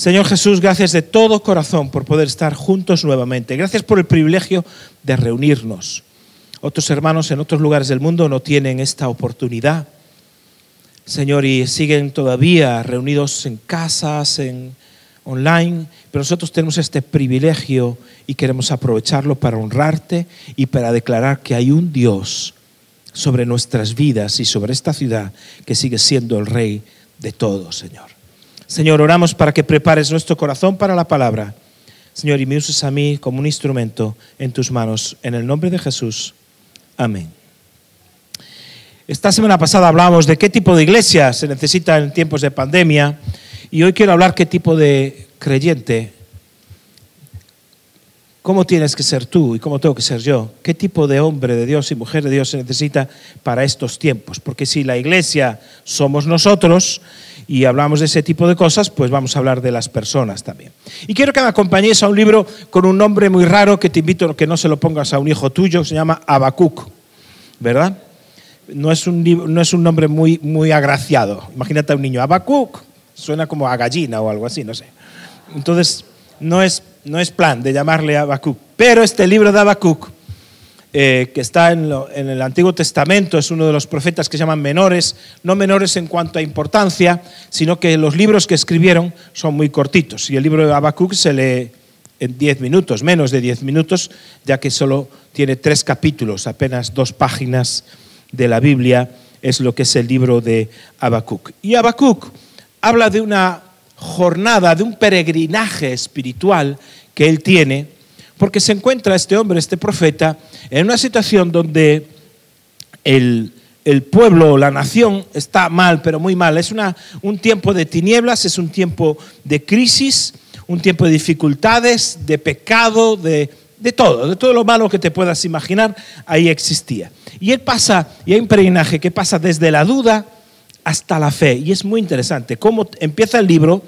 Señor Jesús, gracias de todo corazón por poder estar juntos nuevamente. Gracias por el privilegio de reunirnos. Otros hermanos en otros lugares del mundo no tienen esta oportunidad. Señor, y siguen todavía reunidos en casas, en online, pero nosotros tenemos este privilegio y queremos aprovecharlo para honrarte y para declarar que hay un Dios sobre nuestras vidas y sobre esta ciudad que sigue siendo el Rey de todos, Señor. Señor, oramos para que prepares nuestro corazón para la palabra. Señor, y me uses a mí como un instrumento en tus manos. En el nombre de Jesús. Amén. Esta semana pasada hablábamos de qué tipo de iglesia se necesita en tiempos de pandemia y hoy quiero hablar qué tipo de creyente, cómo tienes que ser tú y cómo tengo que ser yo, qué tipo de hombre de Dios y mujer de Dios se necesita para estos tiempos. Porque si la iglesia somos nosotros y hablamos de ese tipo de cosas, pues vamos a hablar de las personas también. Y quiero que me acompañéis a un libro con un nombre muy raro que te invito a que no se lo pongas a un hijo tuyo, se llama Habacuc, ¿verdad? no es un, no es un nombre muy, muy agraciado. Imagínate a un niño, Abacuc, suena como a gallina o algo así, no sé. Entonces, no es, no es plan de llamarle Abacuc. Pero este libro de Abacuc, eh, que está en, en, el Antiguo Testamento, es uno de los profetas que se llaman menores, no menores en cuanto a importancia, sino que los libros que escribieron son muy cortitos. Y el libro de Abacuc se lee en 10 minutos, menos de 10 minutos, ya que solo tiene tres capítulos, apenas dos páginas de la Biblia es lo que es el libro de Habacuc. Y Habacuc habla de una jornada, de un peregrinaje espiritual que él tiene, porque se encuentra este hombre, este profeta, en una situación donde el, pueblo, la nación está mal, pero muy mal. Es una, un tiempo de tinieblas, es un tiempo de crisis, un tiempo de dificultades, de pecado, de de todo, de todo lo malo que te puedas imaginar, ahí existía. Y él pasa, y hay un peregrinaje que pasa desde la duda hasta la fe. Y es muy interesante cómo empieza el libro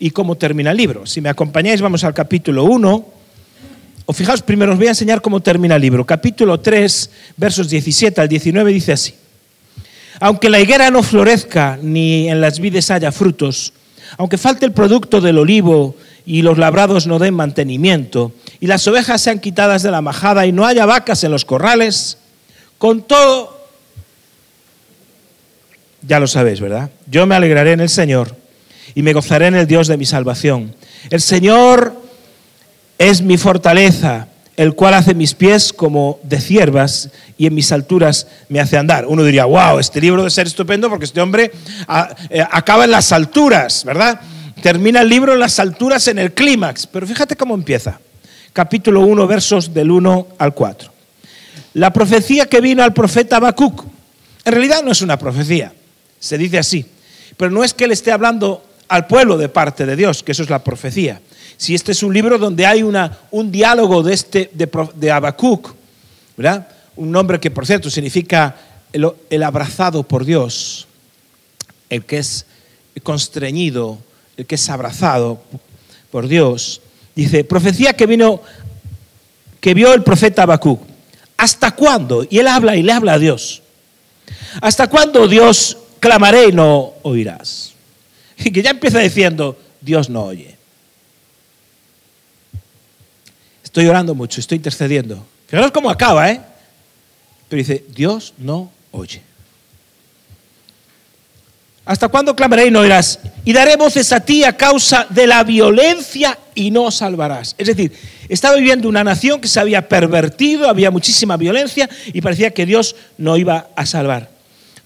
y cómo termina el libro. Si me acompañáis, vamos al capítulo 1. O fijaos, primero os voy a enseñar cómo termina el libro. Capítulo 3, versos 17 al 19 dice así. Aunque la higuera no florezca ni en las vides haya frutos, aunque falte el producto del olivo y los labrados no den mantenimiento, y las ovejas sean quitadas de la majada y no haya vacas en los corrales, con todo, ya lo sabéis, ¿verdad? Yo me alegraré en el Señor y me gozaré en el Dios de mi salvación. El Señor es mi fortaleza, el cual hace mis pies como de ciervas y en mis alturas me hace andar. Uno diría, wow, este libro debe ser estupendo porque este hombre ah, eh, acaba en las alturas, ¿verdad? termina el libro en las alturas en el clímax, pero fíjate cómo empieza. Capítulo 1, versos del 1 al 4. La profecía que vino al profeta Habacuc, en realidad no es una profecía, se dice así, pero no es que él esté hablando al pueblo de parte de Dios, que eso es la profecía. Si este es un libro donde hay una, un diálogo de, este, de, Habacuc, ¿verdad? Un nombre que, por cierto, significa el, el abrazado por Dios, el que es constreñido el que es abrazado por Dios, dice, profecía que vino, que vio el profeta Habacuc. ¿Hasta cuándo? Y él habla y le habla a Dios. ¿Hasta cuándo Dios clamaré y no oirás? Y que ya empieza diciendo, Dios no oye. Estoy orando mucho, estoy intercediendo. Fijaros cómo acaba, ¿eh? Pero dice, Dios no oye. ¿Hasta cuándo clamaré y no oirás? Y daré voces a ti a causa de la violencia y no salvarás. Es decir, estaba viviendo una nación que se había pervertido, había muchísima violencia y parecía que Dios no iba a salvar.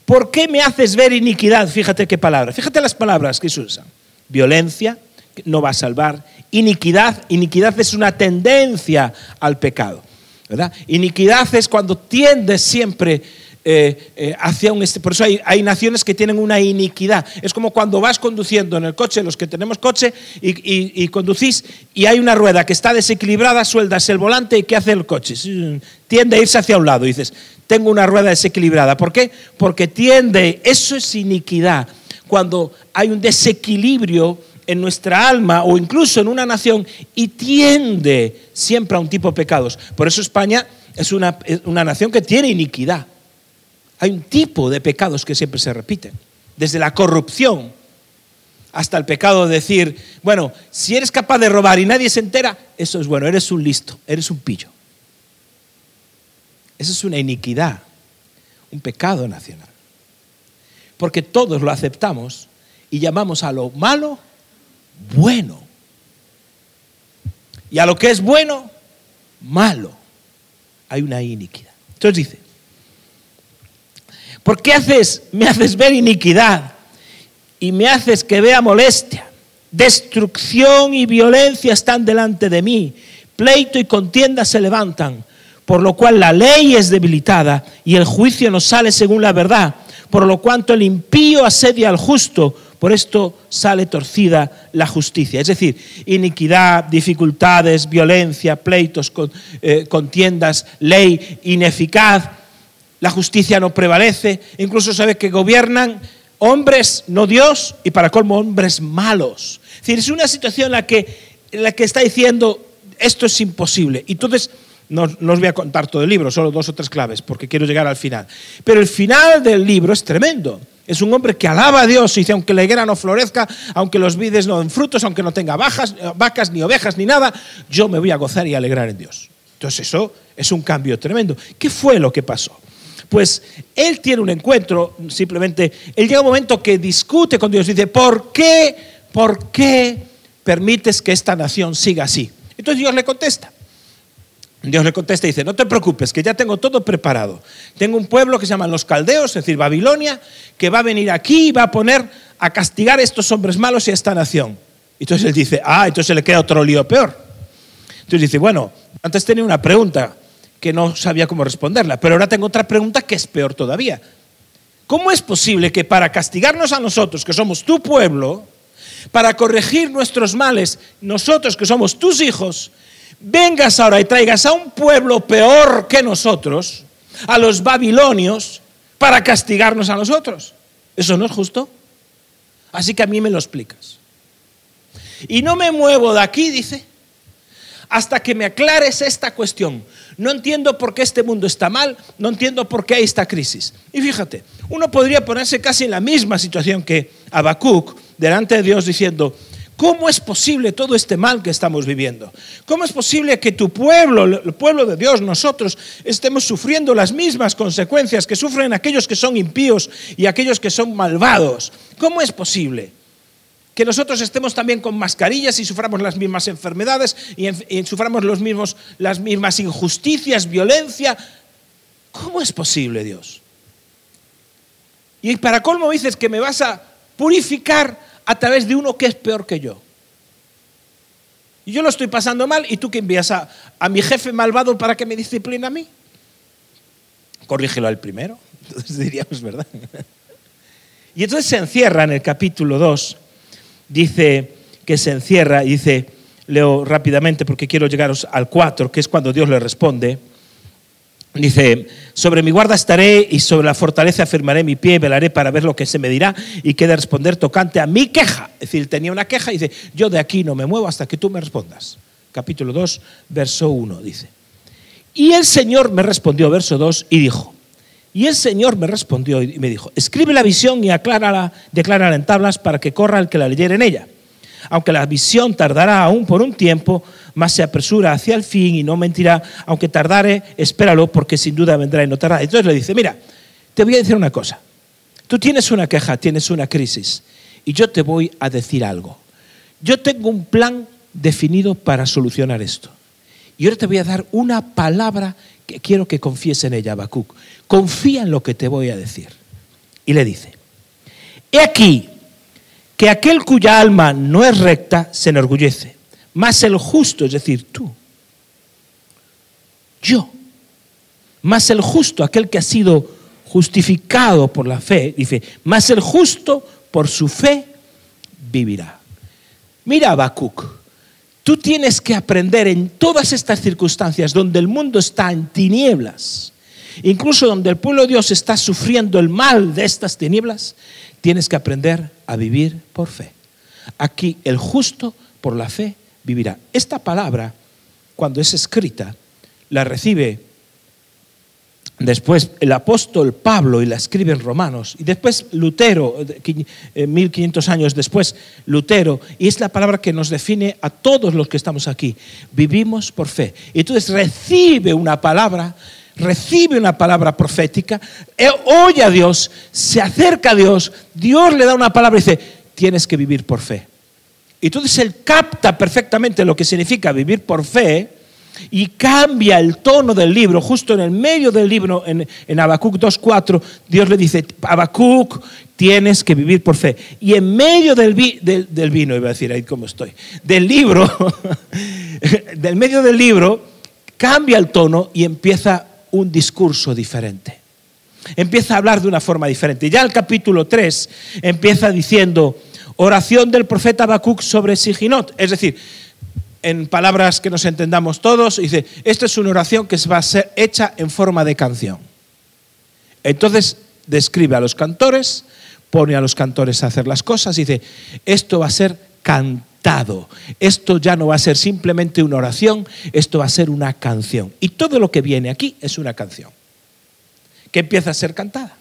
¿Por qué me haces ver iniquidad? Fíjate qué palabras. Fíjate las palabras que se usan. Violencia, no va a salvar. Iniquidad, iniquidad es una tendencia al pecado. ¿verdad? Iniquidad es cuando tiendes siempre eh, eh, hacia un... Por eso hay, naciones que tienen una iniquidad. Es como cuando vas conduciendo en el coche, los que tenemos coche, y, conducís y hay una rueda que está desequilibrada, sueldas el volante y ¿qué hace el coche? Tiende a irse hacia un lado. Y dices, tengo una rueda desequilibrada. ¿Por qué? Porque tiende, eso es iniquidad. Cuando hay un desequilibrio en nuestra alma o incluso en una nación y tiende siempre a un tipo de pecados. Por eso España es una, una nación que tiene iniquidad. Hay un tipo de pecados que siempre se repiten, desde la corrupción hasta el pecado de decir, bueno, si eres capaz de robar y nadie se entera, eso es bueno, eres un listo, eres un pillo. Eso es una iniquidad, un pecado nacional. Porque todos lo aceptamos y llamamos a lo malo bueno. Y a lo que es bueno, malo. Hay una iniquidad. Entonces dice, ¿por qué haces, me haces ver iniquidad y me haces que vea molestia? Destrucción y violencia están delante de mí, pleito y contienda se levantan, por lo cual la ley es debilitada y el juicio no sale según la verdad, por lo cuanto el impío asedia al justo, por esto sale torcida la justicia. Es decir, iniquidad, dificultades, violencia, pleitos, eh, contiendas, ley ineficaz, la justicia no prevalece, incluso sabe que gobiernan hombres, no Dios, y para colmo hombres malos. Es decir, es una situación en la que, en la que está diciendo, esto es imposible. Y entonces, no, os voy a contar todo el libro, solo dos o tres claves, porque quiero llegar al final. Pero el final del libro es tremendo. Es un hombre que alaba a Dios y dice, aunque la higuera no florezca, aunque los vides no den frutos, aunque no tenga vacas, ni ovejas, ni nada, yo me voy a gozar y alegrar en Dios. Entonces eso es un cambio tremendo. ¿Qué fue lo que pasó? Pues él tiene un encuentro, simplemente, él llega un momento que discute con Dios, dice, ¿por qué, por qué permites que esta nación siga así? Entonces Dios le contesta, Dios le contesta y dice, no te preocupes, que ya tengo todo preparado. Tengo un pueblo que se llama los caldeos, es decir, Babilonia, que va a venir aquí y va a poner a castigar a estos hombres malos y a esta nación. Y entonces él dice, ah, entonces le queda otro lío peor. Entonces dice, bueno, antes tenía una pregunta que no sabía cómo responderla, pero ahora tengo otra pregunta que es peor todavía. ¿Cómo es posible que para castigarnos a nosotros, que somos tu pueblo, para corregir nuestros males, nosotros que somos tus hijos, vengas ahora y traigas a un pueblo peor que nosotros, a los babilonios, para castigarnos a nosotros. ¿Eso no es justo? Así que a mí me lo explicas. Y no me muevo de aquí, dice, hasta que me aclares esta cuestión. No entiendo por qué este mundo está mal, no entiendo por qué hay esta crisis. Y fíjate, uno podría ponerse casi en la misma situación que Habacuc delante de Dios diciendo, ¿Cómo es posible todo este mal que estamos viviendo? ¿Cómo es posible que tu pueblo, el pueblo de Dios, nosotros, estemos sufriendo las mismas consecuencias que sufren aquellos que son impíos y aquellos que son malvados? ¿Cómo es posible? Que nosotros estemos también con mascarillas y suframos las mismas enfermedades y, suframos los mismos, las mismas injusticias, violencia. ¿Cómo es posible, Dios? Y para colmo dices que me vas a purificar a través de uno que es peor que yo. Y yo lo estoy pasando mal y tú que envías a, mi jefe malvado para que me discipline a mí. Corrígelo al primero. Entonces diríamos, ¿verdad? Y entonces se encierra en el capítulo 2, dice que se encierra, y dice, leo rápidamente porque quiero llegaros al 4, que es cuando Dios le responde. Dice, sobre mi guarda estaré y sobre la fortaleza afirmaré mi pie, velaré para ver lo que se me dirá y quede responder tocante a mi queja. Es decir, tenía una queja y dice, yo de aquí no me muevo hasta que tú me respondas. Capítulo 2, verso 1 dice. Y el Señor me respondió, verso 2, y dijo, y el Señor me respondió y me dijo, escribe la visión y aclárala, declárala en tablas para que corra el que la leyera en ella. Aunque la visión tardará aún por un tiempo, más se apresura hacia el fin y no mentirá, aunque tardare, espéralo, porque sin duda vendrá y no tardará. Entonces le dice, mira, te voy a decir una cosa. Tú tienes una queja, tienes una crisis, y yo te voy a decir algo. Yo tengo un plan definido para solucionar esto. Y ahora te voy a dar una palabra que quiero que confíes en ella, Habacuc. Confía en lo que te voy a decir. Y le dice, he aquí que aquel cuya alma no es recta se enorgullece más el justo, es decir, tú, yo, más el justo, aquel que ha sido justificado por la fe, dice, más el justo por su fe vivirá. Mira, Habacuc, tú tienes que aprender en todas estas circunstancias donde el mundo está en tinieblas, incluso donde el pueblo de Dios está sufriendo el mal de estas tinieblas, tienes que aprender a vivir por fe. Aquí el justo por la fe vivirá. Esta palabra, cuando es escrita, la recibe Después el apóstol Pablo y la escribe en Romanos. Y después Lutero, 1500 eh, años después, Lutero. Y es la palabra que nos define a todos los que estamos aquí. Vivimos por fe. Y entonces recibe una palabra, recibe una palabra profética, eh, oye a Dios, se acerca a Dios, Dios le da una palabra y dice, tienes que vivir por fe. Y entonces él capta perfectamente lo que significa vivir por fe y cambia el tono del libro, justo en el medio del libro, en, en Habacuc 2.4, Dios le dice, Habacuc, tienes que vivir por fe. Y en medio del, del, vino, iba a decir ahí cómo estoy, del libro, del medio del libro, cambia el tono y empieza un discurso diferente. Empieza a hablar de una forma diferente. Ya el capítulo 3 empieza diciendo, oración del profeta Habacuc sobre Siginot, es decir, en palabras que nos entendamos todos, dice, esta es una oración que va a ser hecha en forma de canción. Entonces describe a los cantores, pone a los cantores a hacer las cosas, y dice, esto va a ser cantado, esto ya no va a ser simplemente una oración, esto va a ser una canción. Y todo lo que viene aquí es una canción, que empieza a ser cantada.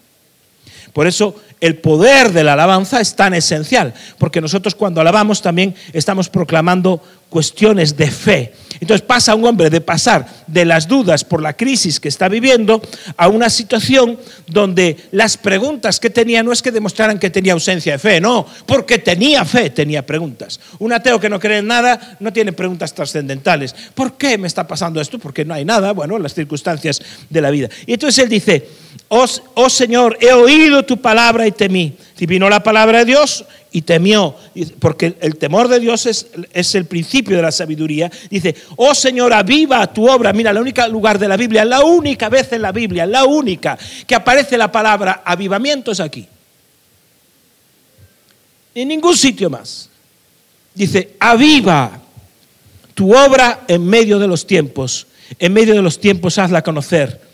Por eso el poder de la alabanza es tan esencial, porque nosotros cuando alabamos también estamos proclamando cuestiones de fe. Entonces pasa un hombre de pasar de las dudas por la crisis que está viviendo a una situación donde las preguntas que tenía no es que demostraran que tenía ausencia de fe, no, porque tenía fe, tenía preguntas. Un ateo que no cree en nada no tiene preguntas trascendentales. ¿Por qué me está pasando esto? Porque no hay nada, bueno, las circunstancias de la vida. Y entonces él dice, oh, oh Señor, he oído tu palabra y temí. Y vino la palabra de Dios y temió, porque el temor de Dios es, es, el principio de la sabiduría. Dice, oh Señor, aviva tu obra. Mira, la única lugar de la Biblia, la única vez en la Biblia, la única que aparece la palabra avivamiento es aquí. En ningún sitio más. Dice, aviva tu obra en medio de los tiempos. En medio de los tiempos hazla conocer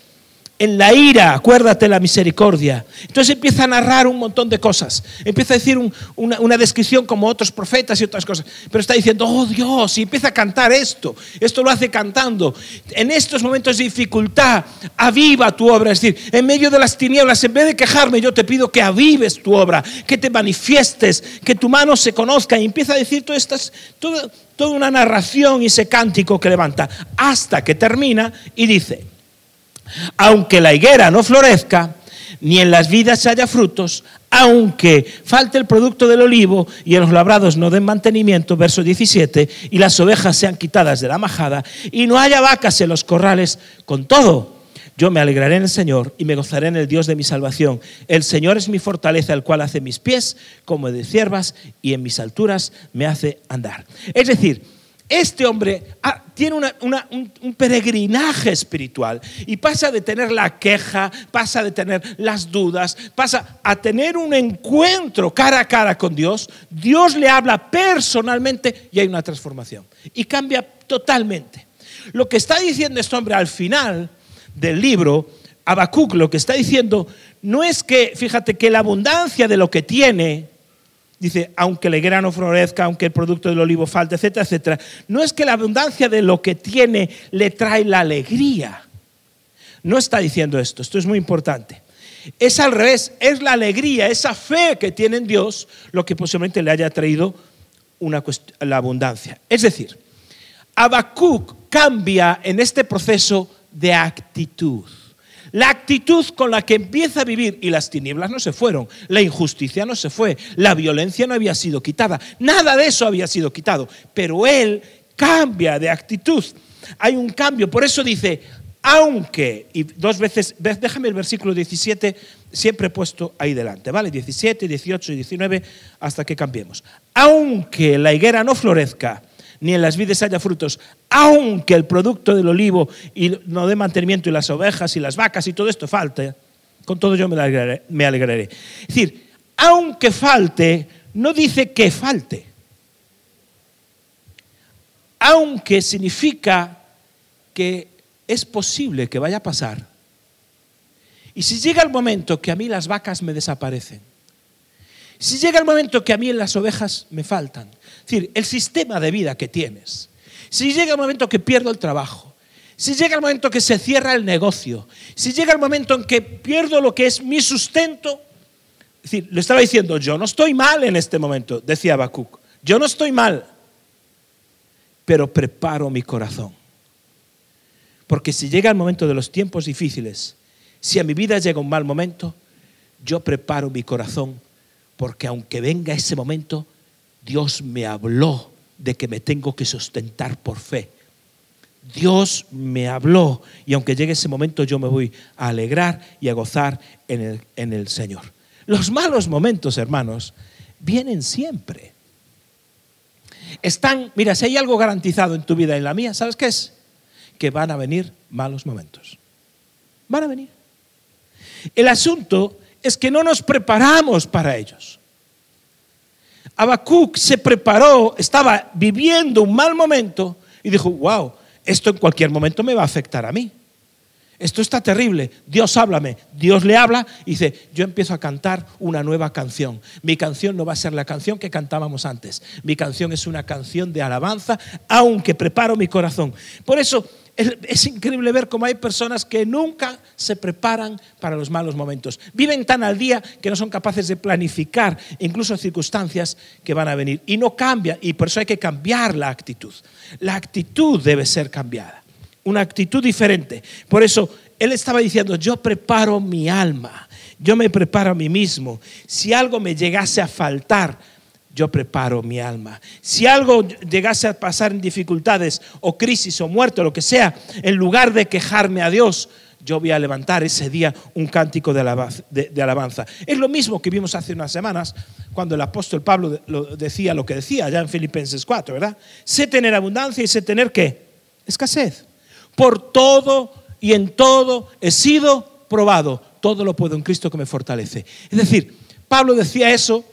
en la ira, acuérdate la misericordia. Entonces empieza a narrar un montón de cosas. Empieza a decir una, descripción como otros profetas y otras cosas. Pero está diciendo, oh Dios, y empieza a cantar esto. Esto lo hace cantando. En estos momentos de dificultad, aviva tu obra. Es decir, en medio de las tinieblas, en vez de quejarme, yo te pido que avives tu obra, que te manifiestes, que tu mano se conozca. Y empieza a decir toda, toda una narración y ese cántico que levanta. Hasta que termina y dice, aunque la higuera no florezca, ni en las vidas haya frutos, aunque falte el producto del olivo y en los labrados no den mantenimiento, verso 17, y las ovejas sean quitadas de la majada, y no haya vacas en los corrales, con todo, yo me alegraré en el Señor y me gozaré en el Dios de mi salvación. El Señor es mi fortaleza, el cual hace mis pies como de ciervas y en mis alturas me hace andar. Es decir, este hombre ah, tiene un, peregrinaje espiritual y pasa de tener la queja, pasa de tener las dudas, pasa a tener un encuentro cara a cara con Dios. Dios le habla personalmente y hay una transformación. Y cambia totalmente. Lo que está diciendo este hombre al final del libro, Habacuc, lo que está diciendo no es que, fíjate, que la abundancia de lo que tiene Dice, aunque la higuera no florezca, aunque el producto del olivo falte, etcétera, etcétera. No es que la abundancia de lo que tiene le trae la alegría. No está diciendo esto, esto es muy importante. Es al revés, es la alegría, esa fe que tiene en Dios lo que posiblemente le haya traído una la abundancia. Es decir, Habacuc cambia en este proceso de actitud. La actitud con la que empieza a vivir, y las tinieblas no se fueron, la injusticia no se fue, la violencia no había sido quitada, nada de eso había sido quitado, pero él cambia de actitud. Hay un cambio, por eso dice, aunque, y dos veces, déjame el versículo 17 siempre puesto ahí delante, ¿vale? 17, 18 y 19 hasta que cambiemos. Aunque la higuera no florezca, ni en las vides haya frutos, aunque el producto del olivo y no dé mantenimiento y las ovejas y las vacas y todo esto falte, con todo yo me alegraré. Me alegraré. Es decir, aunque falte, no dice que falte. Aunque significa que es posible que vaya a pasar. Y si llega el momento que a mí las vacas me desaparecen, si llega el momento que a mí las ovejas me faltan, decir, el sistema de vida que tienes, si llega el momento que pierdo el trabajo, si llega el momento que se cierra el negocio, si llega el momento en que pierdo lo que es mi sustento, es decir, le estaba diciendo, yo no estoy mal en este momento, decía Habacuc, yo no estoy mal, pero preparo mi corazón. Porque si llega el momento de los tiempos difíciles, si a mi vida llega un mal momento, yo preparo mi corazón, porque aunque venga ese momento, Dios me habló de que me tengo que sustentar por fe. Dios me habló y aunque llegue ese momento yo me voy a alegrar y a gozar en el, en el Señor. Los malos momentos, hermanos, vienen siempre. Están, mira, si hay algo garantizado en tu vida y en la mía, ¿sabes qué es? Que van a venir malos momentos. Van a venir. El asunto es que no nos preparamos para ellos. Habacuc se preparó, estaba viviendo un mal momento y dijo, wow, esto en cualquier momento me va a afectar a mí. Esto está terrible. Dios háblame. Dios le habla y dice, yo empiezo a cantar una nueva canción. Mi canción no va a ser la canción que cantábamos antes. Mi canción es una canción de alabanza, aunque preparo mi corazón. Por eso es increíble ver cómo hay personas que nunca se preparan para los malos momentos. Viven tan al día que no son capaces de planificar incluso circunstancias que van a venir. Y no cambia, y por eso hay que cambiar la actitud. La actitud debe ser cambiada, una actitud diferente. Por eso él estaba diciendo, yo preparo mi alma, yo me preparo a mí mismo. Si algo me llegase a faltar, yo preparo mi alma. Si algo llegase a pasar en dificultades o crisis o muerte o lo que sea, en lugar de quejarme a Dios, yo voy a levantar ese día un cántico de alabanza. Es lo mismo que vimos hace unas semanas cuando el apóstol Pablo decía lo que decía ya en Filipenses 4, ¿verdad? Sé tener abundancia y sé tener qué? Escasez. Por todo y en todo he sido probado. Todo lo puedo en Cristo que me fortalece. Es decir, Pablo decía eso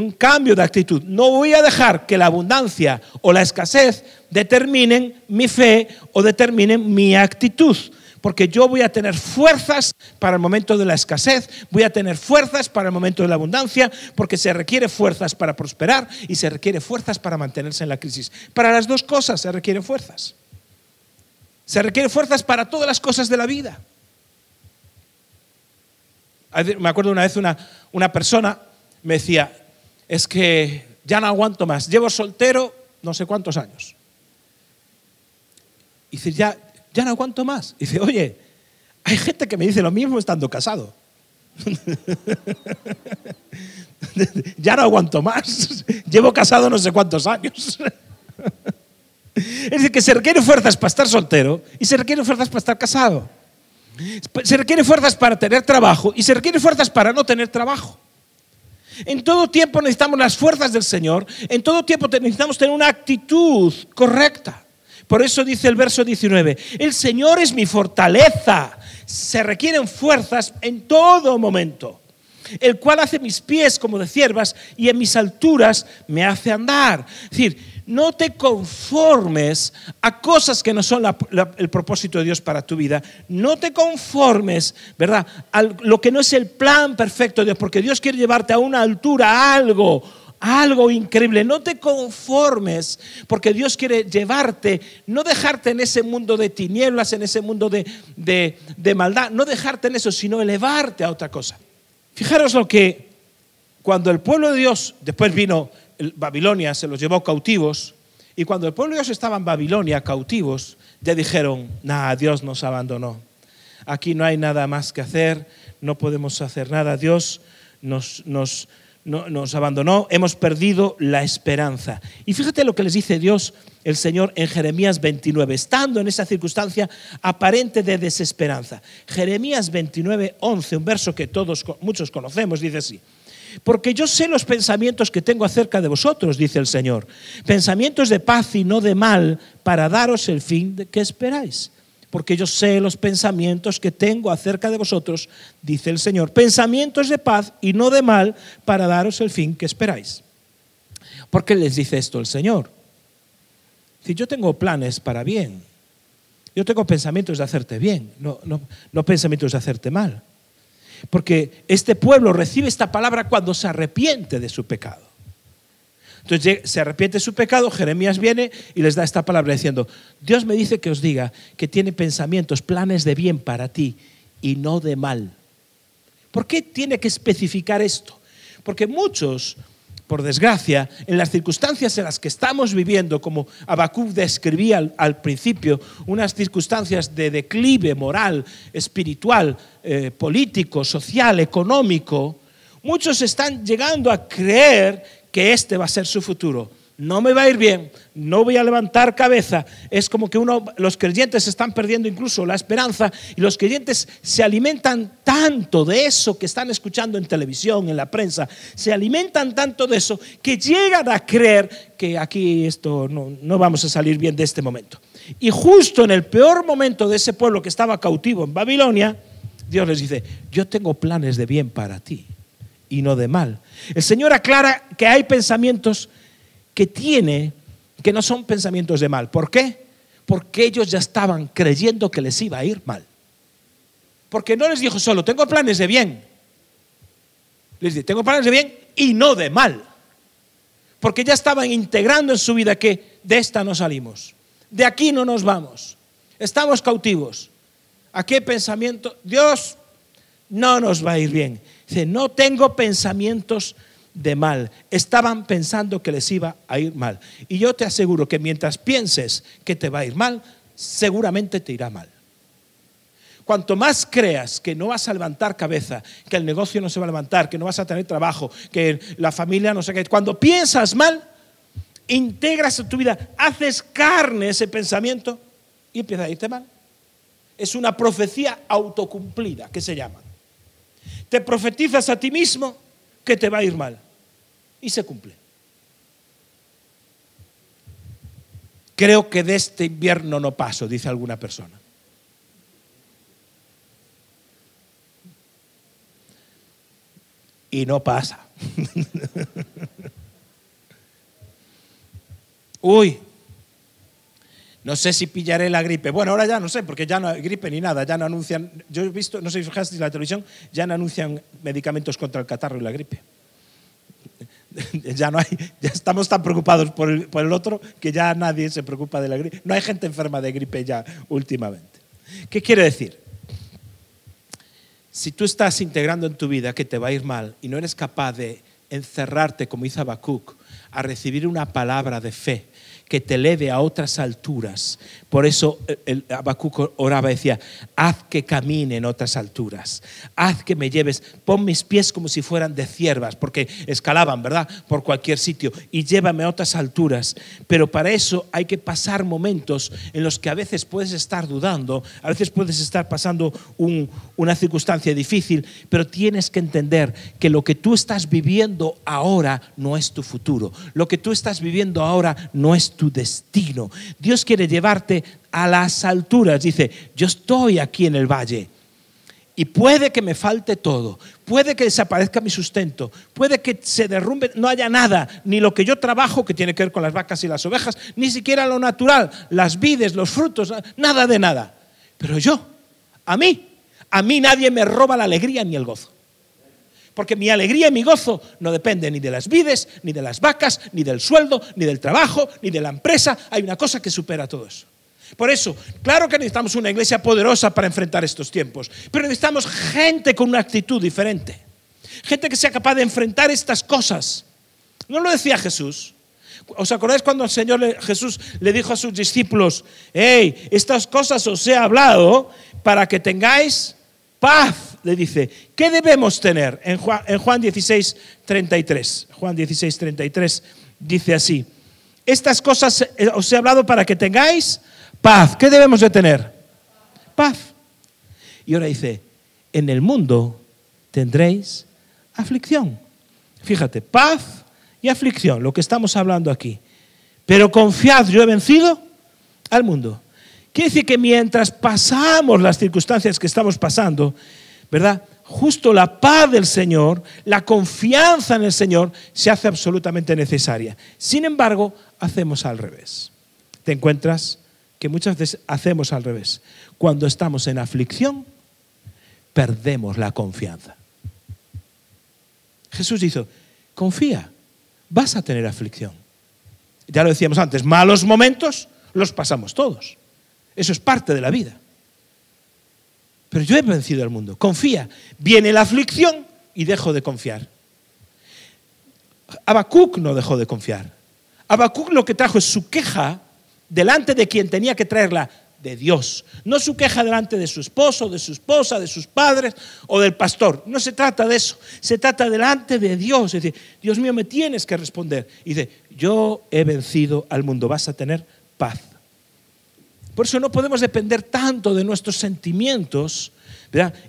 un cambio de actitud. No voy a dejar que la abundancia o la escasez determinen mi fe o determinen mi actitud. Porque yo voy a tener fuerzas para el momento de la escasez, voy a tener fuerzas para el momento de la abundancia, porque se requiere fuerzas para prosperar y se requiere fuerzas para mantenerse en la crisis. Para las dos cosas se requieren fuerzas. Se requieren fuerzas para todas las cosas de la vida. Me acuerdo una vez una, una persona me decía, es que ya no aguanto más. Llevo soltero no sé cuántos años. Y dice, ya, ya no aguanto más. Y dice, oye, hay gente que me dice lo mismo estando casado. ya no aguanto más. Llevo casado no sé cuántos años. es decir, que se requieren fuerzas para estar soltero y se requieren fuerzas para estar casado. Se requieren fuerzas para tener trabajo y se requieren fuerzas para no tener trabajo. En todo tiempo necesitamos las fuerzas del Señor, en todo tiempo necesitamos tener una actitud correcta. Por eso dice el verso 19, el Señor es mi fortaleza, se requieren fuerzas en todo momento, el cual hace mis pies como de ciervas y en mis alturas me hace andar. Es decir, no te conformes a cosas que no son el propósito de Dios para tu vida. No te conformes, ¿verdad? A lo que no es el plan perfecto de Dios, porque Dios quiere llevarte a una altura, a algo, algo increíble. No te conformes, porque Dios quiere llevarte, no dejarte en ese mundo de tinieblas, en ese mundo de, de maldad, no dejarte en eso, sino elevarte a otra cosa. Fijaros lo que cuando el pueblo de Dios, después vino Babilonia se los llevó cautivos. Y cuando el pueblo de Dios estaba en Babilonia cautivos, ya dijeron, nada, Dios nos abandonó. Aquí no hay nada más que hacer, no podemos hacer nada. Dios nos, nos, nos abandonó, hemos perdido la esperanza. Y fíjate lo que les dice Dios, el Señor, en Jeremías 29, estando en esa circunstancia aparente de desesperanza. Jeremías 29, 11, un verso que todos, muchos conocemos, dice así. Porque yo sé los pensamientos que tengo acerca de vosotros, dice el Señor. Pensamientos de paz y no de mal, para daros el fin que esperáis. Porque yo sé los pensamientos que tengo acerca de vosotros, dice el Señor. Pensamientos de paz y no de mal, para daros el fin que esperáis. ¿Por qué les dice esto el Señor? Si yo tengo planes para bien, yo tengo pensamientos de hacerte bien, no, no, no pensamientos de hacerte mal. Porque este pueblo recibe esta palabra cuando se arrepiente de su pecado. Entonces se arrepiente su pecado, Jeremías viene y les da esta palabra diciendo, Dios me dice que os diga que tiene pensamientos, planes de bien para ti y no de mal. ¿Por qué tiene que especificar esto? Porque muchos, por desgracia, en las circunstancias en las que estamos viviendo, como Habacuc describía al, principio, unas circunstancias de declive moral, espiritual, eh, político, social, económico, muchos están llegando a creer que este va a ser su futuro. No me va a ir bien, no voy a levantar cabeza. Es como que uno, los creyentes están perdiendo incluso la esperanza y los creyentes se alimentan tanto de eso que están escuchando en televisión, en la prensa, se alimentan tanto de eso que llegan a creer que aquí esto no, no vamos a salir bien de este momento. Y justo en el peor momento de ese pueblo que estaba cautivo en Babilonia, Dios les dice, yo tengo planes de bien para ti y no de mal. El Señor aclara que hay pensamientos que tiene que no son pensamientos de mal. ¿Por qué? Porque ellos ya estaban creyendo que les iba a ir mal. Porque no les dijo solo, tengo planes de bien. Les dijo, tengo planes de bien y no de mal. Porque ya estaban integrando en su vida que de esta no salimos. De aquí no nos vamos. Estamos cautivos. ¿A qué pensamiento? Dios no nos va a ir bien. Dice, no tengo pensamientos de mal. Estaban pensando que les iba a ir mal. Y yo te aseguro que mientras pienses que te va a ir mal, seguramente te irá mal. Cuanto más creas que no vas a levantar cabeza, que el negocio no se va a levantar, que no vas a tener trabajo, que la familia no sé qué, cuando piensas mal, integras en tu vida, haces carne ese pensamiento y empieza a irte mal. Es una profecía autocumplida, que se llama te profetizas a ti mismo que te va a ir mal. Y se cumple. Creo que de este invierno no paso, dice alguna persona. Y no pasa. Uy, no sé si pillaré la gripe. Bueno, ahora ya no sé, porque ya no hay gripe ni nada. Ya no anuncian. Yo he visto, no sé si fijaste en la televisión, ya no anuncian medicamentos contra el catarro y la gripe. Ya no hay, ya estamos tan preocupados por el, por el otro que ya nadie se preocupa de la gripe. No hay gente enferma de gripe ya últimamente. ¿Qué quiere decir? Si tú estás integrando en tu vida que te va a ir mal y no eres capaz de encerrarte, como hizo Habacuc, a recibir una palabra de fe, que te eleve a otras alturas. Por eso el Habacuc oraba y decía, haz que camine en otras alturas, haz que me lleves, pon mis pies como si fueran de ciervas, porque escalaban, ¿verdad? Por cualquier sitio, y llévame a otras alturas. Pero para eso hay que pasar momentos en los que a veces puedes estar dudando, a veces puedes estar pasando una circunstancia difícil, pero tienes que entender que lo que tú estás viviendo ahora no es tu futuro, lo que tú estás viviendo ahora no es tu destino. Dios quiere llevarte a las alturas. Dice, yo estoy aquí en el valle. Y puede que me falte todo, puede que desaparezca mi sustento, puede que se derrumbe, no haya nada, ni lo que yo trabajo que tiene que ver con las vacas y las ovejas, ni siquiera lo natural, las vides, los frutos, nada de nada. Pero yo, a mí, a mí nadie me roba la alegría ni el gozo. Porque mi alegría y mi gozo no dependen ni de las vides, ni de las vacas, ni del sueldo, ni del trabajo, ni de la empresa. Hay una cosa que supera todo eso. Por eso, claro que necesitamos una iglesia poderosa para enfrentar estos tiempos, pero necesitamos gente con una actitud diferente. Gente que sea capaz de enfrentar estas cosas. No lo decía Jesús. ¿Os acordáis cuando el Señor Jesús le dijo a sus discípulos, hey, estas cosas os he hablado para que tengáis paz, le dice, ¿qué debemos tener? En Juan, en Juan 16, 33. Juan 16, 33 dice así, estas cosas eh, os he hablado para que tengáis paz. ¿Qué debemos de tener? Paz. Y ahora dice, en el mundo tendréis aflicción. Fíjate, paz y aflicción, lo que estamos hablando aquí. Pero confiad, yo he vencido al mundo. Quiere decir que mientras pasamos las circunstancias que estamos pasando, ¿verdad? Justo la paz del Señor, la confianza en el Señor se hace absolutamente necesaria. Sin embargo, hacemos al revés. Te encuentras que muchas veces hacemos al revés. Cuando estamos en aflicción, perdemos la confianza. Jesús dice, confía, vas a tener aflicción. Ya lo decíamos antes, malos momentos los pasamos todos. Eso es parte de la vida. Pero yo he vencido al mundo. Confía. Viene la aflicción y dejo de confiar. Habacuc no dejó de confiar. Habacuc lo que trajo es su queja delante de quien tenía que traerla, de Dios. No su queja delante de su esposo, de su esposa, de sus padres o del pastor. No se trata de eso. Se trata delante de Dios. Es decir, Dios mío, me tienes que responder. Y dice, yo he vencido al mundo. Vas a tener paz. Por eso no podemos depender tanto de nuestros sentimientos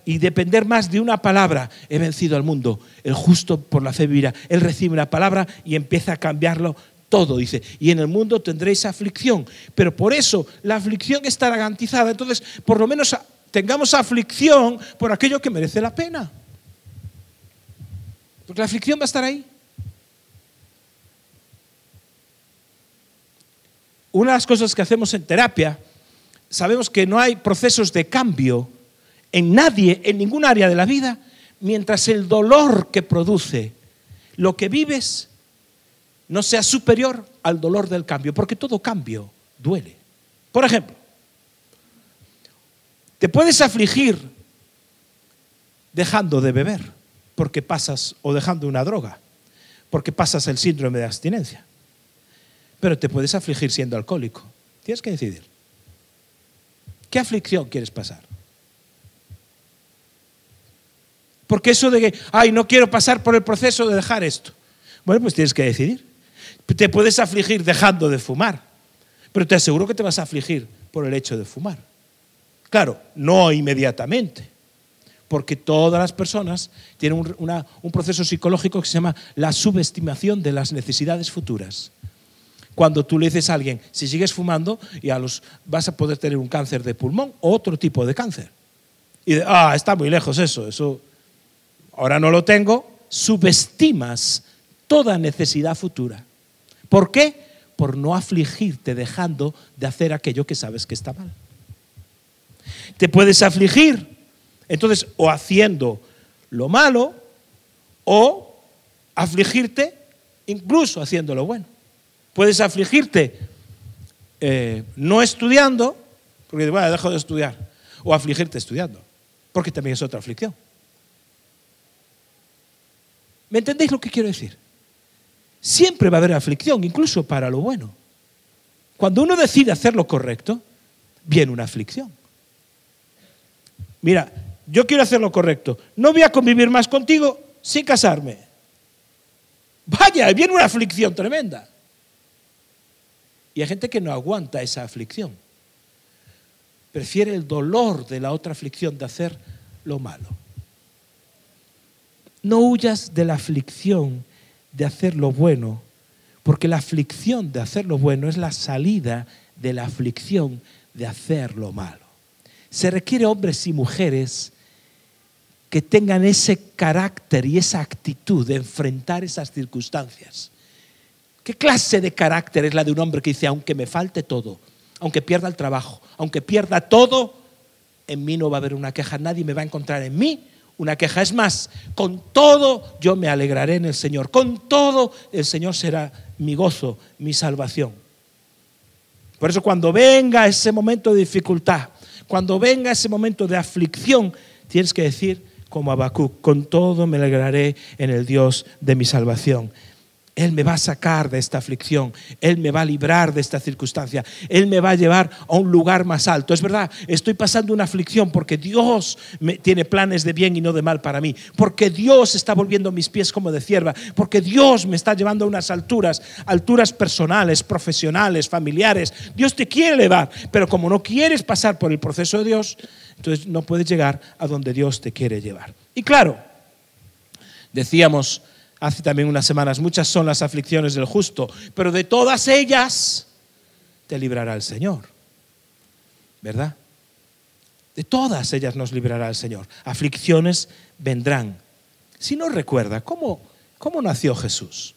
y depender más de una palabra. He vencido al mundo. El justo por la fe vivirá. Él recibe una palabra y empieza a cambiarlo todo, dice, y en el mundo tendréis aflicción, pero por eso la aflicción está garantizada, entonces por lo menos tengamos aflicción por aquello que merece la pena. Porque la aflicción va a estar ahí. Una de las cosas que hacemos en terapia, sabemos que no hay procesos de cambio en nadie, en ningún área de la vida, mientras el dolor que produce lo que vives no sea superior al dolor del cambio, porque todo cambio duele. Por ejemplo, te puedes afligir dejando de beber, porque pasas, o dejando una droga, porque pasas el síndrome de abstinencia. Pero te puedes afligir siendo alcohólico. Tienes que decidir. ¿Qué aflicción quieres pasar? Porque eso de que, ay, no quiero pasar por el proceso de dejar esto. Bueno, pues tienes que decidir. Te puedes afligir dejando de fumar, pero te aseguro que te vas a afligir por el hecho de fumar. Claro, no inmediatamente, porque todas las personas tienen un, proceso psicológico que se llama la subestimación de las necesidades futuras. Cuando tú le dices a alguien, si sigues fumando, ya los, vas a poder tener un cáncer de pulmón o otro tipo de cáncer. Y de, ah, está muy lejos eso, eso ahora no lo tengo, subestimas toda necesidad futura. ¿Por qué? Por no afligirte dejando de hacer aquello que sabes que está mal. Te puedes afligir, entonces, o haciendo lo malo, o afligirte incluso haciendo lo bueno. Puedes afligirte eh, no estudiando, porque bueno, dejo de estudiar, o afligirte estudiando, porque también es otra aflicción. ¿Me entendéis lo que quiero decir? Siempre va a haber aflicción, incluso para lo bueno. Cuando uno decide hacer lo correcto, viene una aflicción. Mira, yo quiero hacer lo correcto. No voy a convivir más contigo sin casarme. Vaya, viene una aflicción tremenda. Y hay gente que no aguanta esa aflicción. Prefiere el dolor de la otra aflicción de hacer lo malo. No huyas de la aflicción de hacer lo bueno, porque la aflicción de hacer lo bueno es la salida de la aflicción de hacer lo malo. Se requiere hombres y mujeres que tengan ese carácter y esa actitud de enfrentar esas circunstancias. ¿Qué clase de carácter es la de un hombre que dice, aunque me falte todo, aunque pierda el trabajo, aunque pierda todo, en mí no va a haber una queja, nadie me va a encontrar en mí una queja. Es más, con todo yo me alegraré en el Señor. Con todo el Señor será mi gozo, mi salvación. Por eso cuando venga ese momento de dificultad, cuando venga ese momento de aflicción, tienes que decir como Habacuc, con todo me alegraré en el Dios de mi salvación. Él me va a sacar de esta aflicción, Él me va a librar de esta circunstancia, Él me va a llevar a un lugar más alto. Es verdad, estoy pasando una aflicción porque Dios tiene planes de bien y no de mal para mí, porque Dios está volviendo mis pies como de cierva, porque Dios me está llevando a unas alturas, alturas personales, profesionales, familiares. Dios te quiere elevar, pero como no quieres pasar por el proceso de Dios, entonces no puedes llegar a donde Dios te quiere llevar. Y claro, decíamos, hace también unas semanas, muchas son las aflicciones del justo, pero de todas ellas te librará el Señor. ¿Verdad? De todas ellas nos librará el Señor. Aflicciones vendrán. Si no recuerda, ¿cómo, cómo nació Jesús?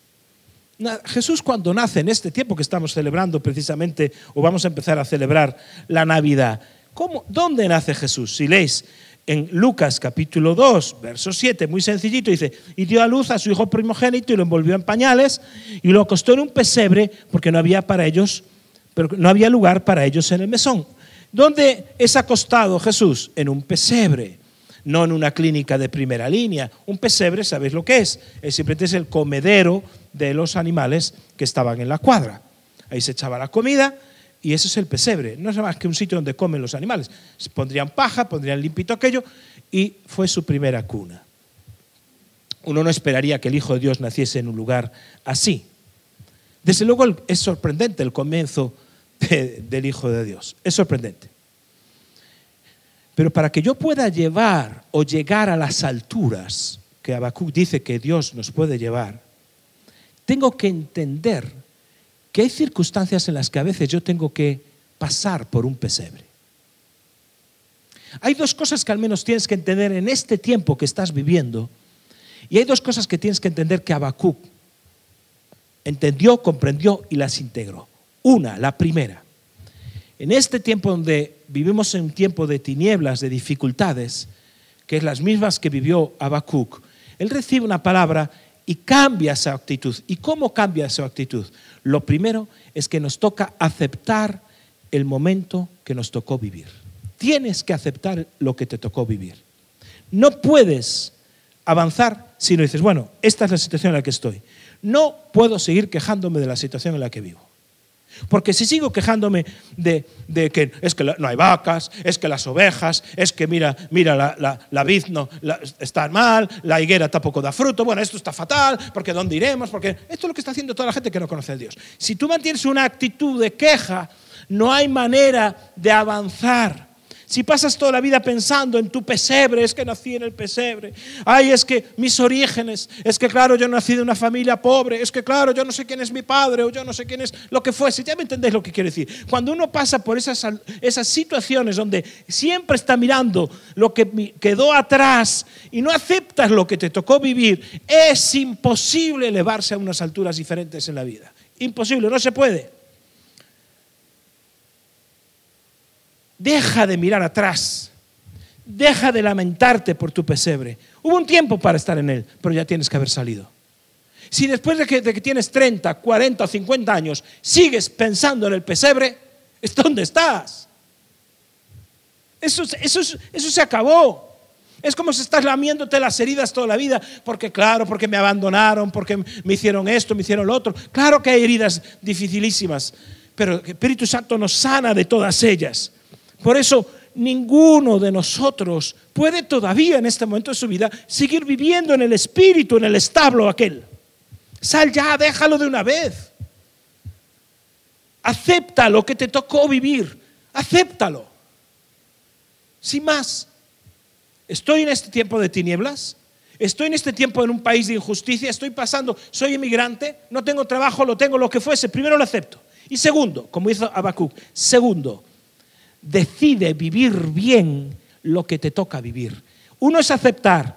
Jesús cuando nace en este tiempo que estamos celebrando precisamente, o vamos a empezar a celebrar la Navidad, ¿cómo, ¿dónde nace Jesús? Si leéis en Lucas capítulo 2, verso 7, muy sencillito, dice, y dio a luz a su hijo primogénito y lo envolvió en pañales y lo acostó en un pesebre porque no había para ellos, pero no había lugar para ellos en el mesón. ¿Dónde es acostado Jesús? En un pesebre, no en una clínica de primera línea. Un pesebre, ¿sabéis lo que es? Es simplemente es el comedero de los animales que estaban en la cuadra. Ahí se echaba la comida y ese es el pesebre, no es más que un sitio donde comen los animales. Pondrían paja, pondrían limpito aquello y fue su primera cuna. Uno no esperaría que el Hijo de Dios naciese en un lugar así. Desde luego es sorprendente el comienzo del Hijo de Dios, es sorprendente. Pero para que yo pueda llevar o llegar a las alturas que Habacuc dice que Dios nos puede llevar, tengo que entender que hay circunstancias en las que a veces yo tengo que pasar por un pesebre. Hay dos cosas que al menos tienes que entender en este tiempo que estás viviendo, y hay dos cosas que tienes que entender que Habacuc entendió, comprendió y las integró. Una, la primera, en este tiempo donde vivimos en un tiempo de tinieblas, de dificultades, que es las mismas que vivió Habacuc, él recibe una palabra y cambia esa actitud. ¿Y cómo cambia esa actitud? Lo primero es que nos toca aceptar el momento que nos tocó vivir. Tienes que aceptar lo que te tocó vivir. No puedes avanzar si no dices, bueno, esta es la situación en la que estoy. No puedo seguir quejándome de la situación en la que vivo. Porque si sigo quejándome de, que es que no hay vacas, es que las ovejas, es que mira, mira la, la, vid no, está mal, la higuera tampoco da fruto, bueno, esto está fatal, porque ¿dónde iremos? Porque esto es lo que está haciendo toda la gente que no conoce a Dios. Si tú mantienes una actitud de queja, no hay manera de avanzar. Si pasas toda la vida pensando en tu pesebre, es que nací en el pesebre. Ay, es que mis orígenes, es que claro, yo nací de una familia pobre, es que claro, yo no sé quién es mi padre o yo no sé quién es lo que fuese. Ya me entendéis lo que quiero decir. Cuando uno pasa por esas, esas situaciones donde siempre está mirando lo que quedó atrás y no aceptas lo que te tocó vivir, es imposible elevarse a unas alturas diferentes en la vida. Imposible, no se puede. Deja de mirar atrás. Deja de lamentarte por tu pesebre. Hubo un tiempo para estar en él, pero ya tienes que haber salido. Si después de que, tienes 30, 40 o 50 años sigues pensando en el pesebre, ¿es dónde estás? Eso, eso, eso se acabó. Es como si estás lamiéndote las heridas toda la vida, porque claro, porque me abandonaron, porque me hicieron esto, me hicieron lo otro. Claro que hay heridas dificilísimas, pero el Espíritu Santo nos sana de todas ellas. Por eso ninguno de nosotros puede todavía en este momento de su vida seguir viviendo en el espíritu, en el establo aquel. Sal ya, déjalo de una vez. Acepta lo que te tocó vivir. Acéptalo. Sin más, estoy en este tiempo de tinieblas. Estoy en este tiempo en un país de injusticia. Estoy pasando, soy inmigrante, no tengo trabajo, lo tengo, lo que fuese. Primero lo acepto. Y segundo, como hizo Habacuc, segundo, decide vivir bien lo que te toca vivir. Uno es aceptar,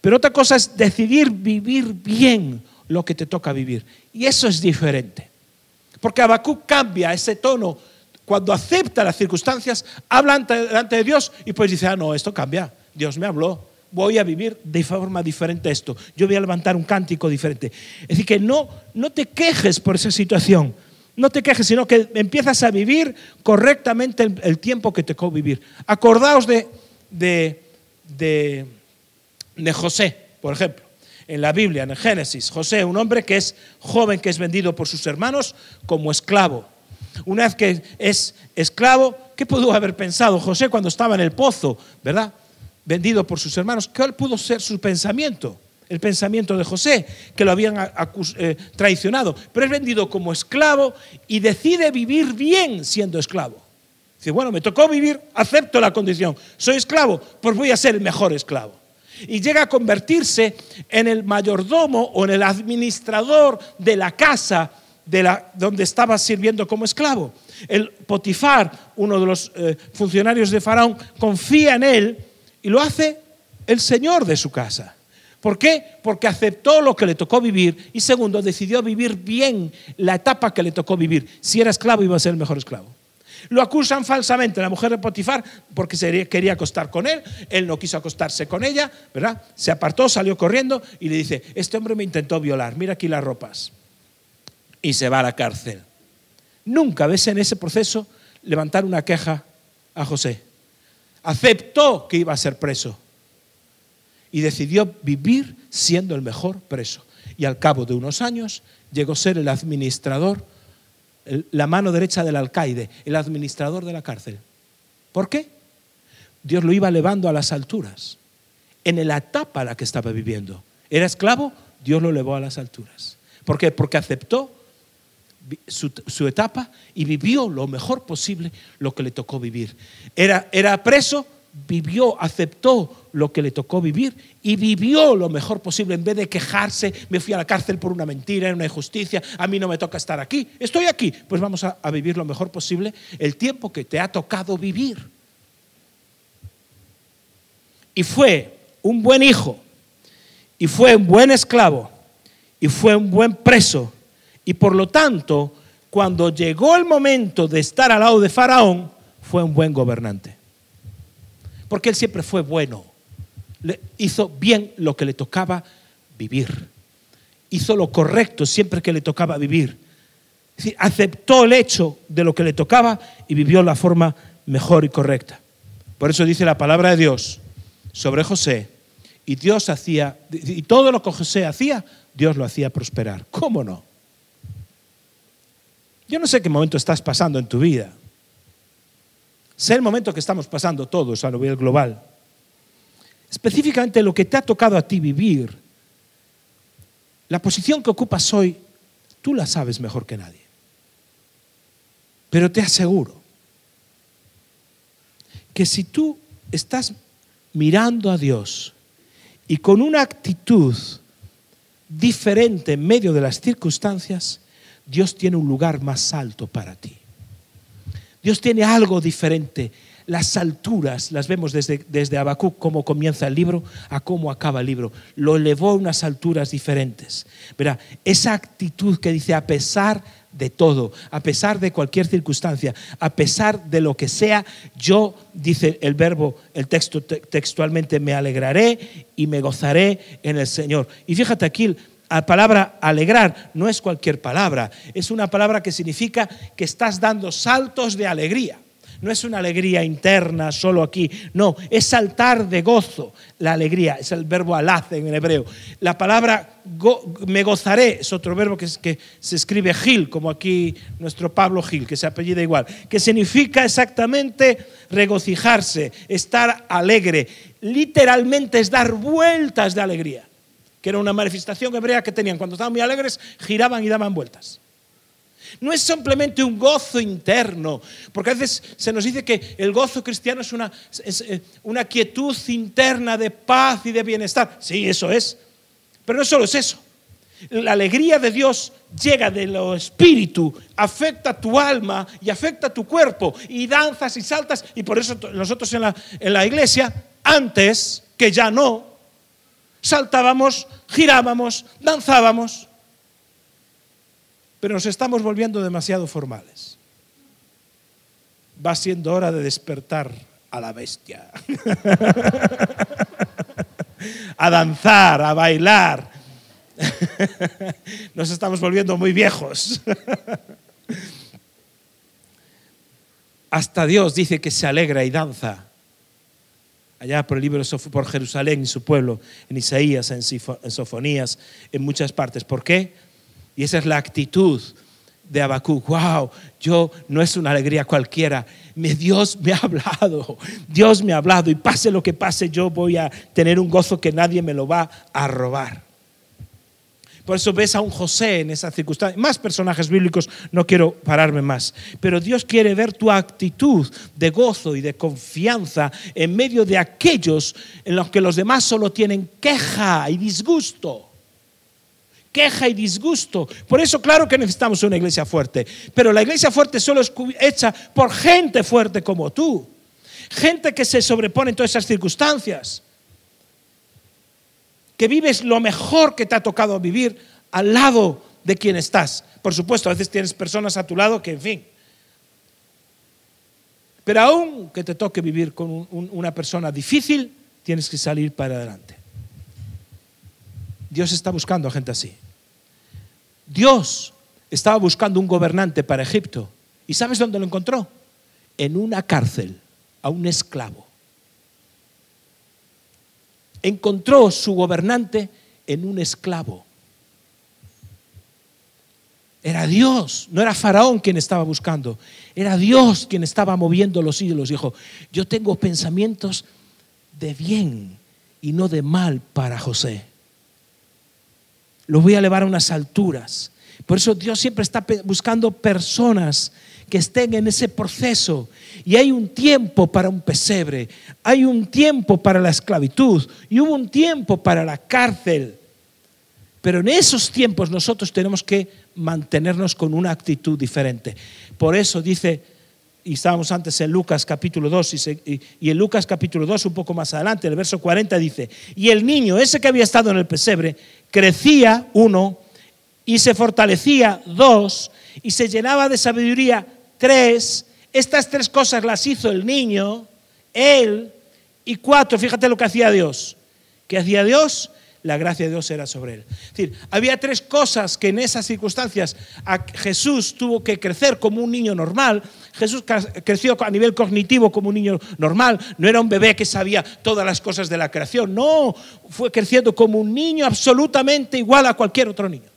pero otra cosa es decidir vivir bien lo que te toca vivir. Y eso es diferente. Porque Habacuc cambia ese tono cuando acepta las circunstancias, habla delante de Dios y pues dice, ah, no, esto cambia. Dios me habló, voy a vivir de forma diferente esto. Yo voy a levantar un cántico diferente. Es decir, que no, no te quejes por esa situación, no te quejes, sino que empiezas a vivir correctamente el, tiempo que te tocó vivir. Acordaos de, de, de, José, por ejemplo, en la Biblia, en Génesis. José, un hombre que es joven, que es vendido por sus hermanos como esclavo. Una vez que es esclavo, ¿qué pudo haber pensado José cuando estaba en el pozo, verdad? Vendido por sus hermanos. ¿Cuál pudo ser su pensamiento? El pensamiento de José, que lo habían eh, traicionado, pero es vendido como esclavo y decide vivir bien siendo esclavo. Dice, bueno, me tocó vivir, acepto la condición, soy esclavo, pues voy a ser el mejor esclavo. Y llega a convertirse en el mayordomo o en el administrador de la casa de la, donde estaba sirviendo como esclavo. El Potifar, uno de los eh, funcionarios de Faraón, confía en él y lo hace el señor de su casa. ¿Por qué? Porque aceptó lo que le tocó vivir y segundo, decidió vivir bien la etapa que le tocó vivir. Si era esclavo iba a ser el mejor esclavo. Lo acusan falsamente la mujer de Potifar porque se quería acostar con él, él no quiso acostarse con ella, ¿verdad? Se apartó, salió corriendo y le dice, este hombre me intentó violar, mira aquí las ropas. Y se va a la cárcel. Nunca ves en ese proceso levantar una queja a José. Aceptó que iba a ser preso y decidió vivir siendo el mejor preso. Y al cabo de unos años llegó a ser el administrador la mano derecha del alcaide, el administrador de la cárcel. ¿Por qué? Dios lo iba elevando a las alturas, en la etapa en la que estaba viviendo. Era esclavo, Dios lo elevó a las alturas. ¿Por qué? Porque aceptó su, su, etapa y vivió lo mejor posible lo que le tocó vivir. Era, era preso, vivió, aceptó lo que le tocó vivir y vivió lo mejor posible. En vez de quejarse, me fui a la cárcel por una mentira, una injusticia, a mí no me toca estar aquí, estoy aquí. Pues vamos a, a vivir lo mejor posible el tiempo que te ha tocado vivir. Y fue un buen hijo, y fue un buen esclavo, y fue un buen preso. Y por lo tanto, cuando llegó el momento de estar al lado de Faraón, fue un buen gobernante porque él siempre fue bueno. Le hizo bien lo que le tocaba vivir. Hizo lo correcto siempre que le tocaba vivir. aceptó el hecho de lo que le tocaba y vivió la forma mejor y correcta. Por eso dice la palabra de Dios sobre José, y Dios hacía, y todo lo que José hacía, Dios lo hacía prosperar. ¿Cómo no? Yo no sé qué momento estás pasando en tu vida. Sé el momento que estamos pasando todos a nivel global. Específicamente lo que te ha tocado a ti vivir, la posición que ocupas hoy, tú la sabes mejor que nadie. Pero te aseguro que si tú estás mirando a Dios y con una actitud diferente en medio de las circunstancias, Dios tiene un lugar más alto para ti. Dios tiene algo diferente. Las alturas las vemos desde, desde cómo comienza el libro, a cómo acaba el libro. Lo elevó a unas alturas diferentes. Verá, esa actitud que dice, a pesar de todo, a pesar de cualquier circunstancia, a pesar de lo que sea, yo, dice el verbo, el texto textualmente, me alegraré y me gozaré en el Señor. Y fíjate aquí, la palabra alegrar no es cualquier palabra, es una palabra que significa que estás dando saltos de alegría. No es una alegría interna solo aquí, no, es saltar de gozo. La alegría es el verbo alaz en hebreo. La palabra me gozaré es otro verbo que, que se escribe Gil, como aquí nuestro Pablo Gil, que se apellida igual, que significa exactamente regocijarse, estar alegre. Literalmente es dar vueltas de alegría que era una manifestación hebrea que tenían. Cuando estaban muy alegres, giraban y daban vueltas. No es simplemente un gozo interno, porque a veces se nos dice que el gozo cristiano es una, eh, una quietud interna de paz y de bienestar. Sí, eso es. Pero no solo es eso. La alegría de Dios llega de lo espíritu, afecta tu alma y afecta tu cuerpo, y danzas y saltas, y por eso nosotros en la, en la iglesia, antes, que ya no, saltábamos, girábamos, danzábamos, pero nos estamos volviendo demasiado formales. Va siendo hora de despertar a la bestia, a danzar, a bailar. Nos estamos volviendo muy viejos. Hasta Dios dice que se alegra y danza allá por el libro por Jerusalén y su pueblo, en Isaías, en Sofonías, en muchas partes. ¿Por qué? Y esa es la actitud de Habacuc. Wow, yo no es una alegría cualquiera. Dios me ha hablado, Dios me ha hablado y pase lo que pase, yo voy a tener un gozo que nadie me lo va a robar. Por eso ves a un José en esa circunstancia. Más personajes bíblicos, no quiero pararme más. Pero Dios quiere ver tu actitud de gozo y de confianza en medio de aquellos en los que los demás solo tienen queja y disgusto queja y disgusto. Por eso, claro que necesitamos una iglesia fuerte. Pero la iglesia fuerte solo es hecha por gente fuerte como tú. Gente que se sobrepone en todas esas circunstancias que vives lo mejor que te ha tocado vivir al lado de quien estás. Por supuesto, a veces tienes personas a tu lado que, en fin, Pero aún que te toque vivir con una persona difícil, tienes que salir para adelante. Dios está buscando a gente así. Dios estaba buscando un gobernante para Egipto. ¿Y sabes dónde lo encontró? En una cárcel, a un esclavo. Encontró su gobernante en un esclavo. Era Dios, no era Faraón quien estaba buscando, era Dios quien estaba moviendo los hilos. Dijo, yo tengo pensamientos de bien y no de mal para José. Lo voy a elevar a unas alturas. Por eso Dios siempre está buscando personas que estén en ese proceso. Y hay un tiempo para un pesebre, hay un tiempo para la esclavitud y hubo un tiempo para la cárcel. Pero en esos tiempos nosotros tenemos que mantenernos con una actitud diferente. Por eso dice, y estábamos antes en Lucas capítulo 2, y, en Lucas capítulo 2 un poco más adelante, el verso 40 dice, y el niño, ese que había estado en el pesebre, crecía, uno, y se fortalecía, dos, y se llenaba de sabiduría, tres. Estas tres cosas las hizo el niño, él, y cuatro, fíjate lo que hacía Dios. ¿Qué hacía Dios? la gracia de Dios era sobre él. Es decir, había tres cosas que en esas circunstancias Jesús tuvo que crecer como un niño normal. Jesús creció a nivel cognitivo como un niño normal, no era un bebé que sabía todas las cosas de la creación, no, fue creciendo como un niño absolutamente igual a cualquier otro niño.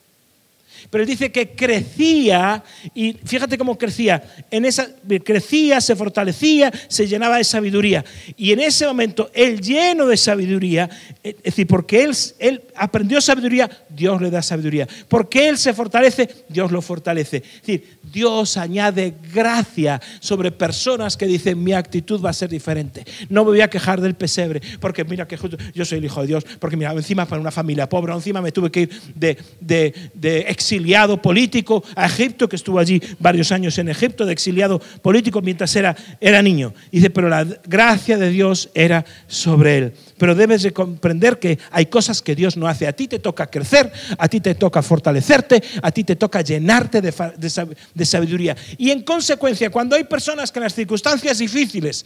Pero él dice que crecía, y fíjate cómo crecía, en esa, crecía, se fortalecía, se llenaba de sabiduría. Y en ese momento, él lleno de sabiduría, es decir, porque él aprendió sabiduría, Dios le da sabiduría. Porque él se fortalece, Dios lo fortalece. Es decir, Dios añade gracia sobre personas que dicen, mi actitud va a ser diferente. No me voy a quejar del pesebre, porque mira que yo soy el hijo de Dios, porque mira, encima para una familia pobre, encima me tuve que ir de, de, de exiliado político a Egipto, que estuvo allí varios años en Egipto, de exiliado político mientras era, era niño. Dice, pero la gracia de Dios era sobre él. Pero debes de comprender que hay cosas que Dios no hace. A ti te toca crecer, a ti te toca fortalecerte, a ti te toca llenarte de, sabiduría. Y en consecuencia, cuando hay personas que en las circunstancias difíciles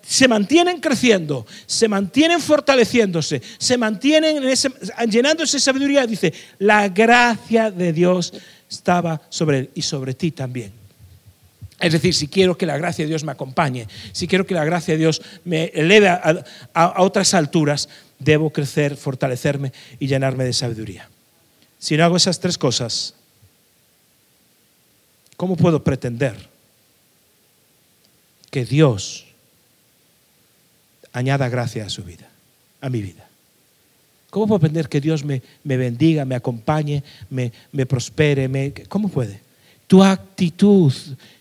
se mantienen creciendo, se mantienen fortaleciéndose, se mantienen llenándose de sabiduría, dice, la gracia de Dios estaba sobre él y sobre ti también. Es decir, si quiero que la gracia de Dios me acompañe, si quiero que la gracia de Dios me eleve a otras alturas, debo crecer, fortalecerme y llenarme de sabiduría. Si no hago esas tres cosas, ¿cómo puedo pretender que Dios añada gracia a su vida, a mi vida. ¿Cómo puedo aprender que Dios me, bendiga, me acompañe, me, me prospere? Me, ¿Cómo puede? Tu actitud,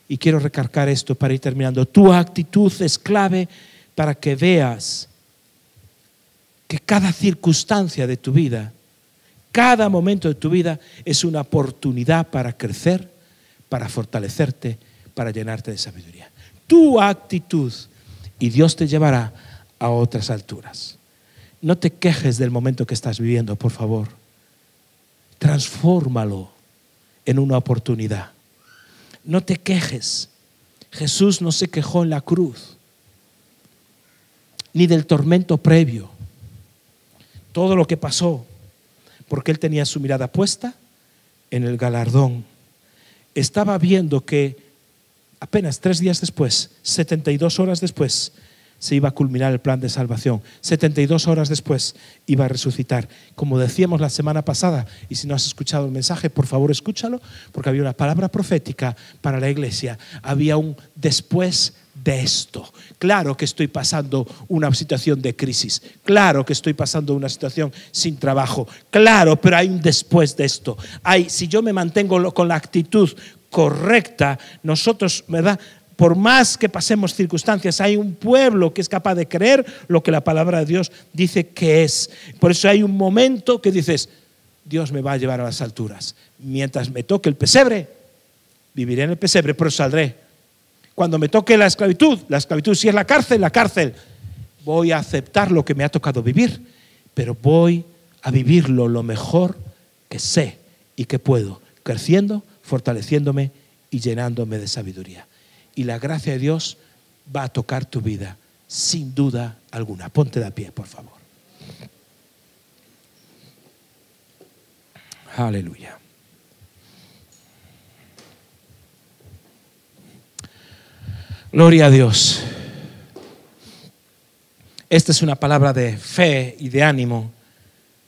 y quiero recargar esto para ir terminando, tu actitud es clave para que veas que cada circunstancia de tu vida, cada momento de tu vida es una oportunidad para crecer, para fortalecerte, para llenarte de sabiduría. Tu actitud y Dios te llevará a otras alturas. No te quejes del momento que estás viviendo, por favor. Transfórmalo en una oportunidad. No te quejes. Jesús no se quejó en la cruz, ni del tormento previo. Todo lo que pasó, porque él tenía su mirada puesta en el galardón. Estaba viendo que apenas tres días después, 72 horas después, se iba a culminar el plan de salvación. 72 horas después iba a resucitar. Como decíamos la semana pasada, y si no has escuchado el mensaje, por favor escúchalo, porque había una palabra profética para la iglesia. Había un después de esto. Claro que estoy pasando una situación de crisis, claro que estoy pasando una situación sin trabajo, claro, pero hay un después de esto. Hay, si yo me mantengo con la actitud correcta, nosotros, ¿verdad? Por más que pasemos circunstancias, hay un pueblo que es capaz de creer lo que la palabra de Dios dice que es. Por eso hay un momento que dices, Dios me va a llevar a las alturas. Mientras me toque el pesebre, viviré en el pesebre, pero saldré. Cuando me toque la esclavitud, la esclavitud si es la cárcel, la cárcel, voy a aceptar lo que me ha tocado vivir, pero voy a vivirlo lo mejor que sé y que puedo, creciendo, fortaleciéndome y llenándome de sabiduría. Y la gracia de Dios va a tocar tu vida, sin duda alguna. Ponte de pie, por favor. Aleluya. Gloria a Dios. Esta es una palabra de fe y de ánimo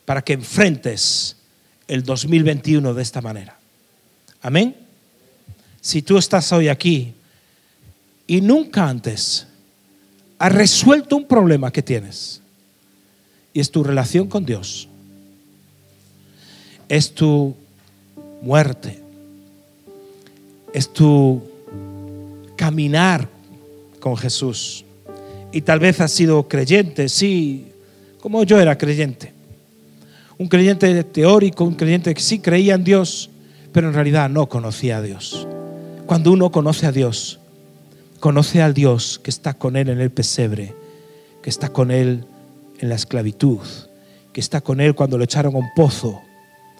para que enfrentes el 2021 de esta manera. Amén. Si tú estás hoy aquí y nunca antes has resuelto un problema que tienes, y es tu relación con Dios, es tu muerte, es tu caminar con Jesús. Y tal vez has sido creyente, sí, como yo era creyente. Un creyente teórico, un creyente que sí creía en Dios, pero en realidad no conocía a Dios. Cuando uno conoce a Dios, conoce al Dios que está con él en el pesebre, que está con él en la esclavitud, que está con él cuando lo echaron a un pozo,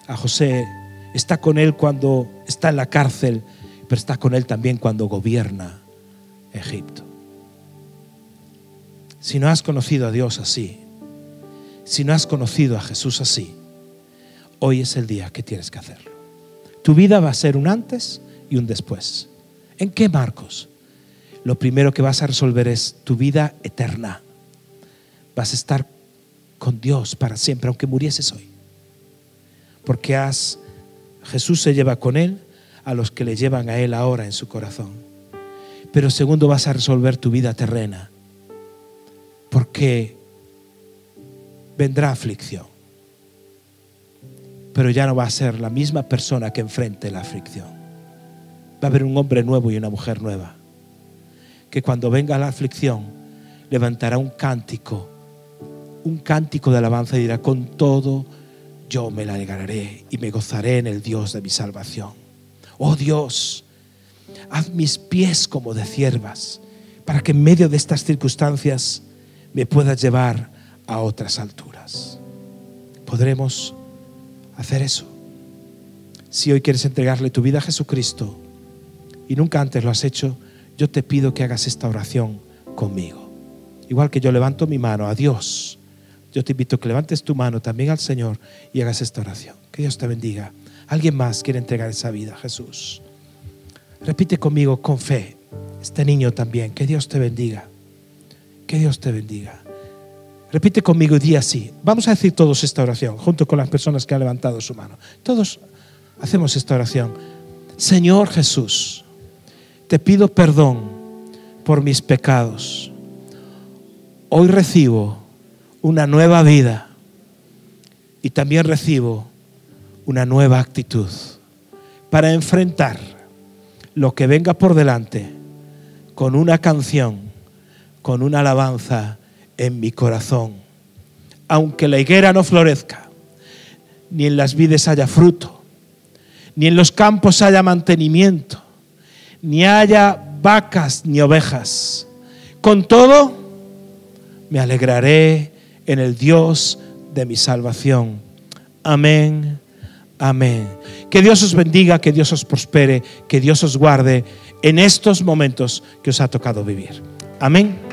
a José, está con él cuando está en la cárcel, pero está con él también cuando gobierna Egipto. Si no has conocido a Dios así, si no has conocido a Jesús así, hoy es el día que tienes que hacerlo. Tu vida va a ser un antes y un después. ¿En qué marcos? Lo primero que vas a resolver es tu vida eterna. Vas a estar con Dios para siempre, aunque murieses hoy. Porque Jesús se lleva con Él a los que le llevan a Él ahora en su corazón. Pero segundo, vas a resolver tu vida terrena. Porque vendrá aflicción. Pero ya no va a ser la misma persona que enfrente la aflicción. Va a haber un hombre nuevo y una mujer nueva. Que cuando venga la aflicción levantará un cántico, un cántico de alabanza y dirá, con todo yo me la alegraré y me gozaré en el Dios de mi salvación. Oh Dios, haz mis pies como de ciervas, para que en medio de estas circunstancias me puedas llevar a otras alturas. Podremos hacer eso. Si hoy quieres entregarle tu vida a Jesucristo y nunca antes lo has hecho, yo te pido que hagas esta oración conmigo. Igual que yo levanto mi mano a Dios, yo te invito a que levantes tu mano también al Señor y hagas esta oración. Que Dios te bendiga. Alguien más quiere entregar esa vida a Jesús. Repite conmigo con fe. Este niño también. Que Dios te bendiga. Que Dios te bendiga. Repite conmigo y di así. Vamos a decir todos esta oración, junto con las personas que han levantado su mano. Todos hacemos esta oración. Señor Jesús, te pido perdón por mis pecados. Hoy recibo una nueva vida y también recibo una nueva actitud para enfrentar lo que venga por delante con una canción, con una alabanza en mi corazón. Aunque la higuera no florezca, ni en las vides haya fruto, ni en los campos haya mantenimiento, ni haya vacas ni ovejas. Con todo, me alegraré en el Dios de mi salvación. Amén, amén. Que Dios os bendiga, que Dios os prospere, que Dios os guarde en estos momentos que os ha tocado vivir. Amén.